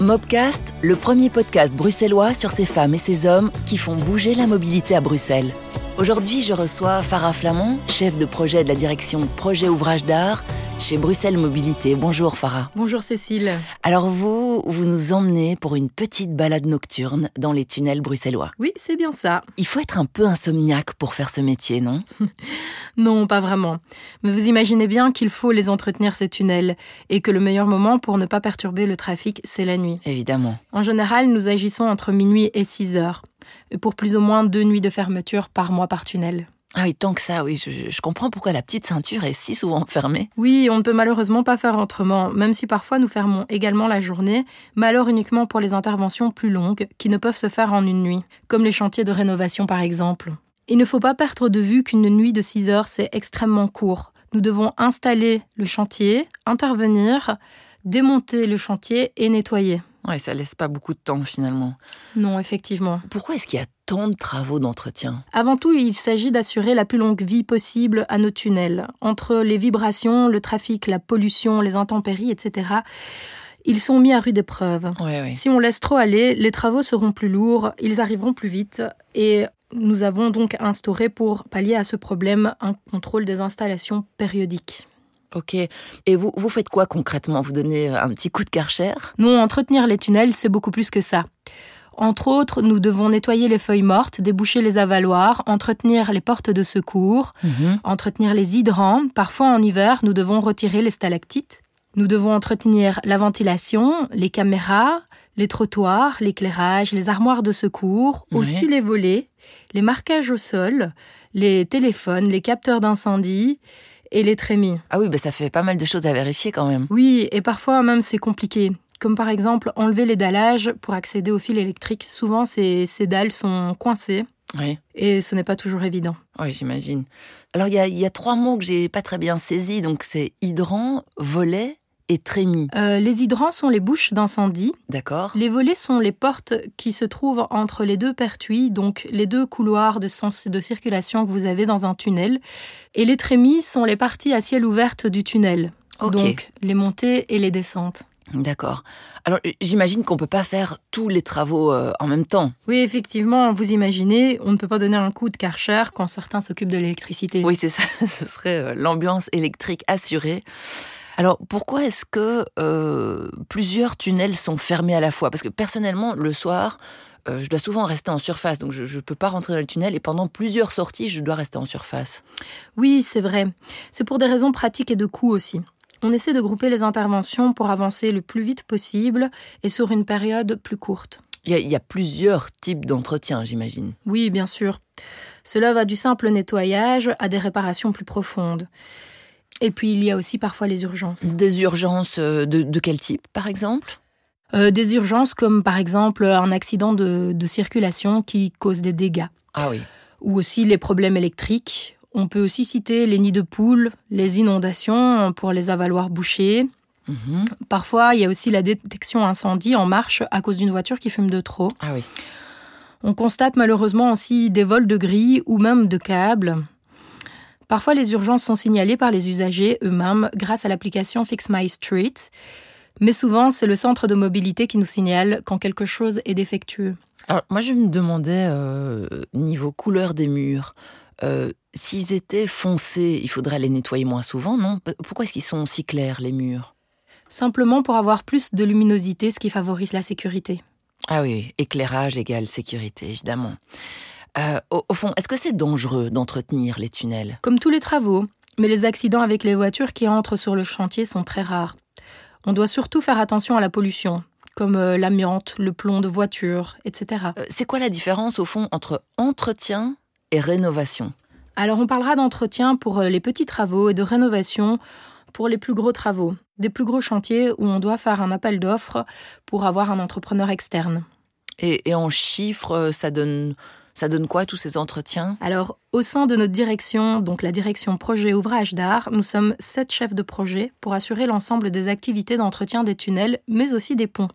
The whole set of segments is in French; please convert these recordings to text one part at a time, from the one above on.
Mobcast, le premier podcast bruxellois sur ces femmes et ces hommes qui font bouger la mobilité à Bruxelles. Aujourd'hui, je reçois Farah Flamand, chef de projet de la direction Projet Ouvrage d'Art chez Bruxelles Mobilité. Bonjour Farah. Bonjour Cécile. Alors vous, vous nous emmenez pour une petite balade nocturne dans les tunnels bruxellois. Oui, c'est bien ça. Il faut être un peu insomniaque pour faire ce métier, non? Non, pas vraiment. Mais vous imaginez bien qu'il faut les entretenir ces tunnels et que le meilleur moment pour ne pas perturber le trafic, c'est la nuit. Évidemment. En général, nous agissons entre minuit et 6 heures pour plus ou moins deux nuits de fermeture par mois par tunnel. Ah oui, tant que ça, oui, je, comprends pourquoi la petite ceinture est si souvent fermée. Oui, on ne peut malheureusement pas faire autrement, même si parfois nous fermons également la journée, mais alors uniquement pour les interventions plus longues, qui ne peuvent se faire en une nuit, comme les chantiers de rénovation par exemple. Il ne faut pas perdre de vue qu'une nuit de 6 heures, c'est extrêmement court. Nous devons installer le chantier, intervenir, démonter le chantier et nettoyer. Ouais, ça laisse pas beaucoup de temps finalement. Non, effectivement. Pourquoi est-ce qu'il y a tant de travaux d'entretien? Avant tout, il s'agit d'assurer la plus longue vie possible à nos tunnels. Entre les vibrations, le trafic, la pollution, les intempéries, etc., ils sont mis à rude épreuve. Si on laisse trop aller, les travaux seront plus lourds, ils arriveront plus vite et nous avons donc instauré pour pallier à ce problème un contrôle des installations périodiques. Ok. Et vous, vous faites quoi concrètement? Vous donnez euh, un petit coup de karcher? Non, entretenir les tunnels, c'est beaucoup plus que ça. Entre autres, nous devons nettoyer les feuilles mortes, déboucher les avaloirs, entretenir les portes de secours, mhm. entretenir les hydrants. Parfois en hiver, nous devons retirer les stalactites. Nous devons entretenir la ventilation, les caméras, les trottoirs, l'éclairage, les armoires de secours, aussi les volets, les marquages au sol, les téléphones, les capteurs d'incendie, et les trémies. Ah oui, bah ça fait pas mal de choses à vérifier quand même. Oui, et parfois même c'est compliqué. Comme par exemple enlever les dallages pour accéder au fil électrique. Souvent ces, ces dalles sont coincées. Oui. Et ce n'est pas toujours évident. Oui, j'imagine. Alors il y y a, trois mots que j'ai pas très bien saisis. Donc c'est hydrant, volet et trémies. Euh, les hydrants sont les bouches d'incendie. D'accord. Les volets sont les portes qui se trouvent entre les deux pertuis, donc les deux couloirs de sens de circulation que vous avez dans un tunnel. Et les trémies sont les parties à ciel ouvert du tunnel. Donc les montées et les descentes. D'accord. Alors j'imagine qu'on ne peut pas faire tous les travaux euh, en même temps. Oui, effectivement, vous imaginez, on ne peut pas donner un coup de karcher quand certains s'occupent de l'électricité. Oui, c'est ça, ce serait euh, l'ambiance électrique assurée. Alors pourquoi est-ce que euh, plusieurs tunnels sont fermés à la fois? Parce que personnellement, le soir, euh, je dois souvent rester en surface, donc je ne peux pas rentrer dans le tunnel et pendant plusieurs sorties, je dois rester en surface. Oui, c'est vrai. C'est pour des raisons pratiques et de coût aussi. On essaie de grouper les interventions pour avancer le plus vite possible et sur une période plus courte. Il y a, plusieurs types d'entretien, j'imagine. Oui, bien sûr. Cela va du simple nettoyage à des réparations plus profondes. Et puis il y a aussi parfois les urgences. Des urgences euh, de, quel type, par exemple? Euh, Des urgences comme par exemple un accident de, circulation qui cause des dégâts. Ah oui. Ou aussi les problèmes électriques. On peut aussi citer les nids de poules, les inondations pour les avaloirs bouchés. Mhm. Parfois, il y a aussi la détection incendie en marche à cause d'une voiture qui fume de trop. Ah oui. On constate malheureusement aussi des vols de grilles ou même de câbles. Parfois, les urgences sont signalées par les usagers eux-mêmes grâce à l'application Fix My Street, mais souvent, c'est le centre de mobilité qui nous signale quand quelque chose est défectueux. Alors, moi, je me demandais, euh, niveau couleur des murs, euh, s'ils étaient foncés, il faudrait les nettoyer moins souvent, non? Pourquoi est-ce qu'ils sont si clairs, les murs? Simplement pour avoir plus de luminosité, ce qui favorise la sécurité. Ah oui, éclairage égale sécurité, évidemment. Euh, au, fond, est-ce que c'est dangereux d'entretenir les tunnels? Comme tous les travaux, mais les accidents avec les voitures qui entrent sur le chantier sont très rares. On doit surtout faire attention à la pollution, comme euh, l'amiante, le plomb de voiture, etc. Euh, c'est quoi la différence au fond entre entretien et rénovation? Alors on parlera d'entretien pour les petits travaux et de rénovation pour les plus gros travaux, des plus gros chantiers où on doit faire un appel d'offres pour avoir un entrepreneur externe. et en chiffres, ça donne ça donne quoi tous ces entretiens? Alors, au sein de notre direction, donc la direction projet ouvrage d'art, nous sommes sept chefs de projet pour assurer l'ensemble des activités d'entretien des tunnels, mais aussi des ponts.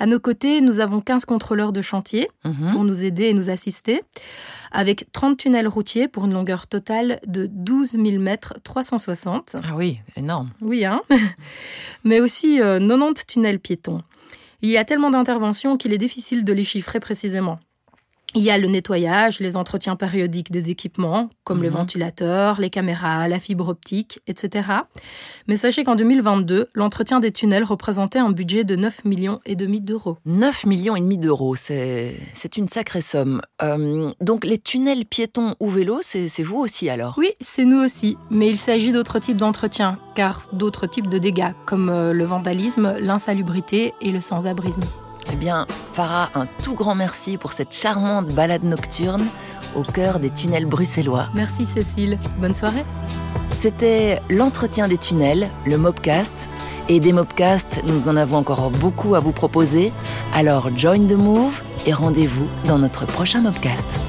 À nos côtés, nous avons 15 contrôleurs de chantier mhm. pour nous aider et nous assister, avec 30 tunnels routiers pour une longueur totale de 12 000 mètres 360. Ah oui, énorme. Oui, hein Mais aussi 90 euh, tunnels piétons. Il y a tellement d'interventions qu'il est difficile de les chiffrer précisément. Il y a le nettoyage, les entretiens périodiques des équipements, comme les Mhm. ventilateurs, les caméras, la fibre optique, etc. Mais sachez qu'en 2022, l'entretien des tunnels représentait un budget de 9 millions et demi d'euros. 9 millions et demi d'euros, c'est une sacrée somme. Euh, donc les tunnels piétons ou vélos, c'est vous aussi alors? Oui, c'est nous aussi, mais il s'agit d'autres types d'entretien, car d'autres types de dégâts, comme euh, le vandalisme, l'insalubrité et le sans-abrisme. Eh bien, Farah, un tout grand merci pour cette charmante balade nocturne au cœur des tunnels bruxellois. Merci Cécile, bonne soirée. C'était l'entretien des tunnels, le Mobcast. Et des Mobcasts, nous en avons encore beaucoup à vous proposer. Alors join the move et rendez-vous dans notre prochain Mobcast.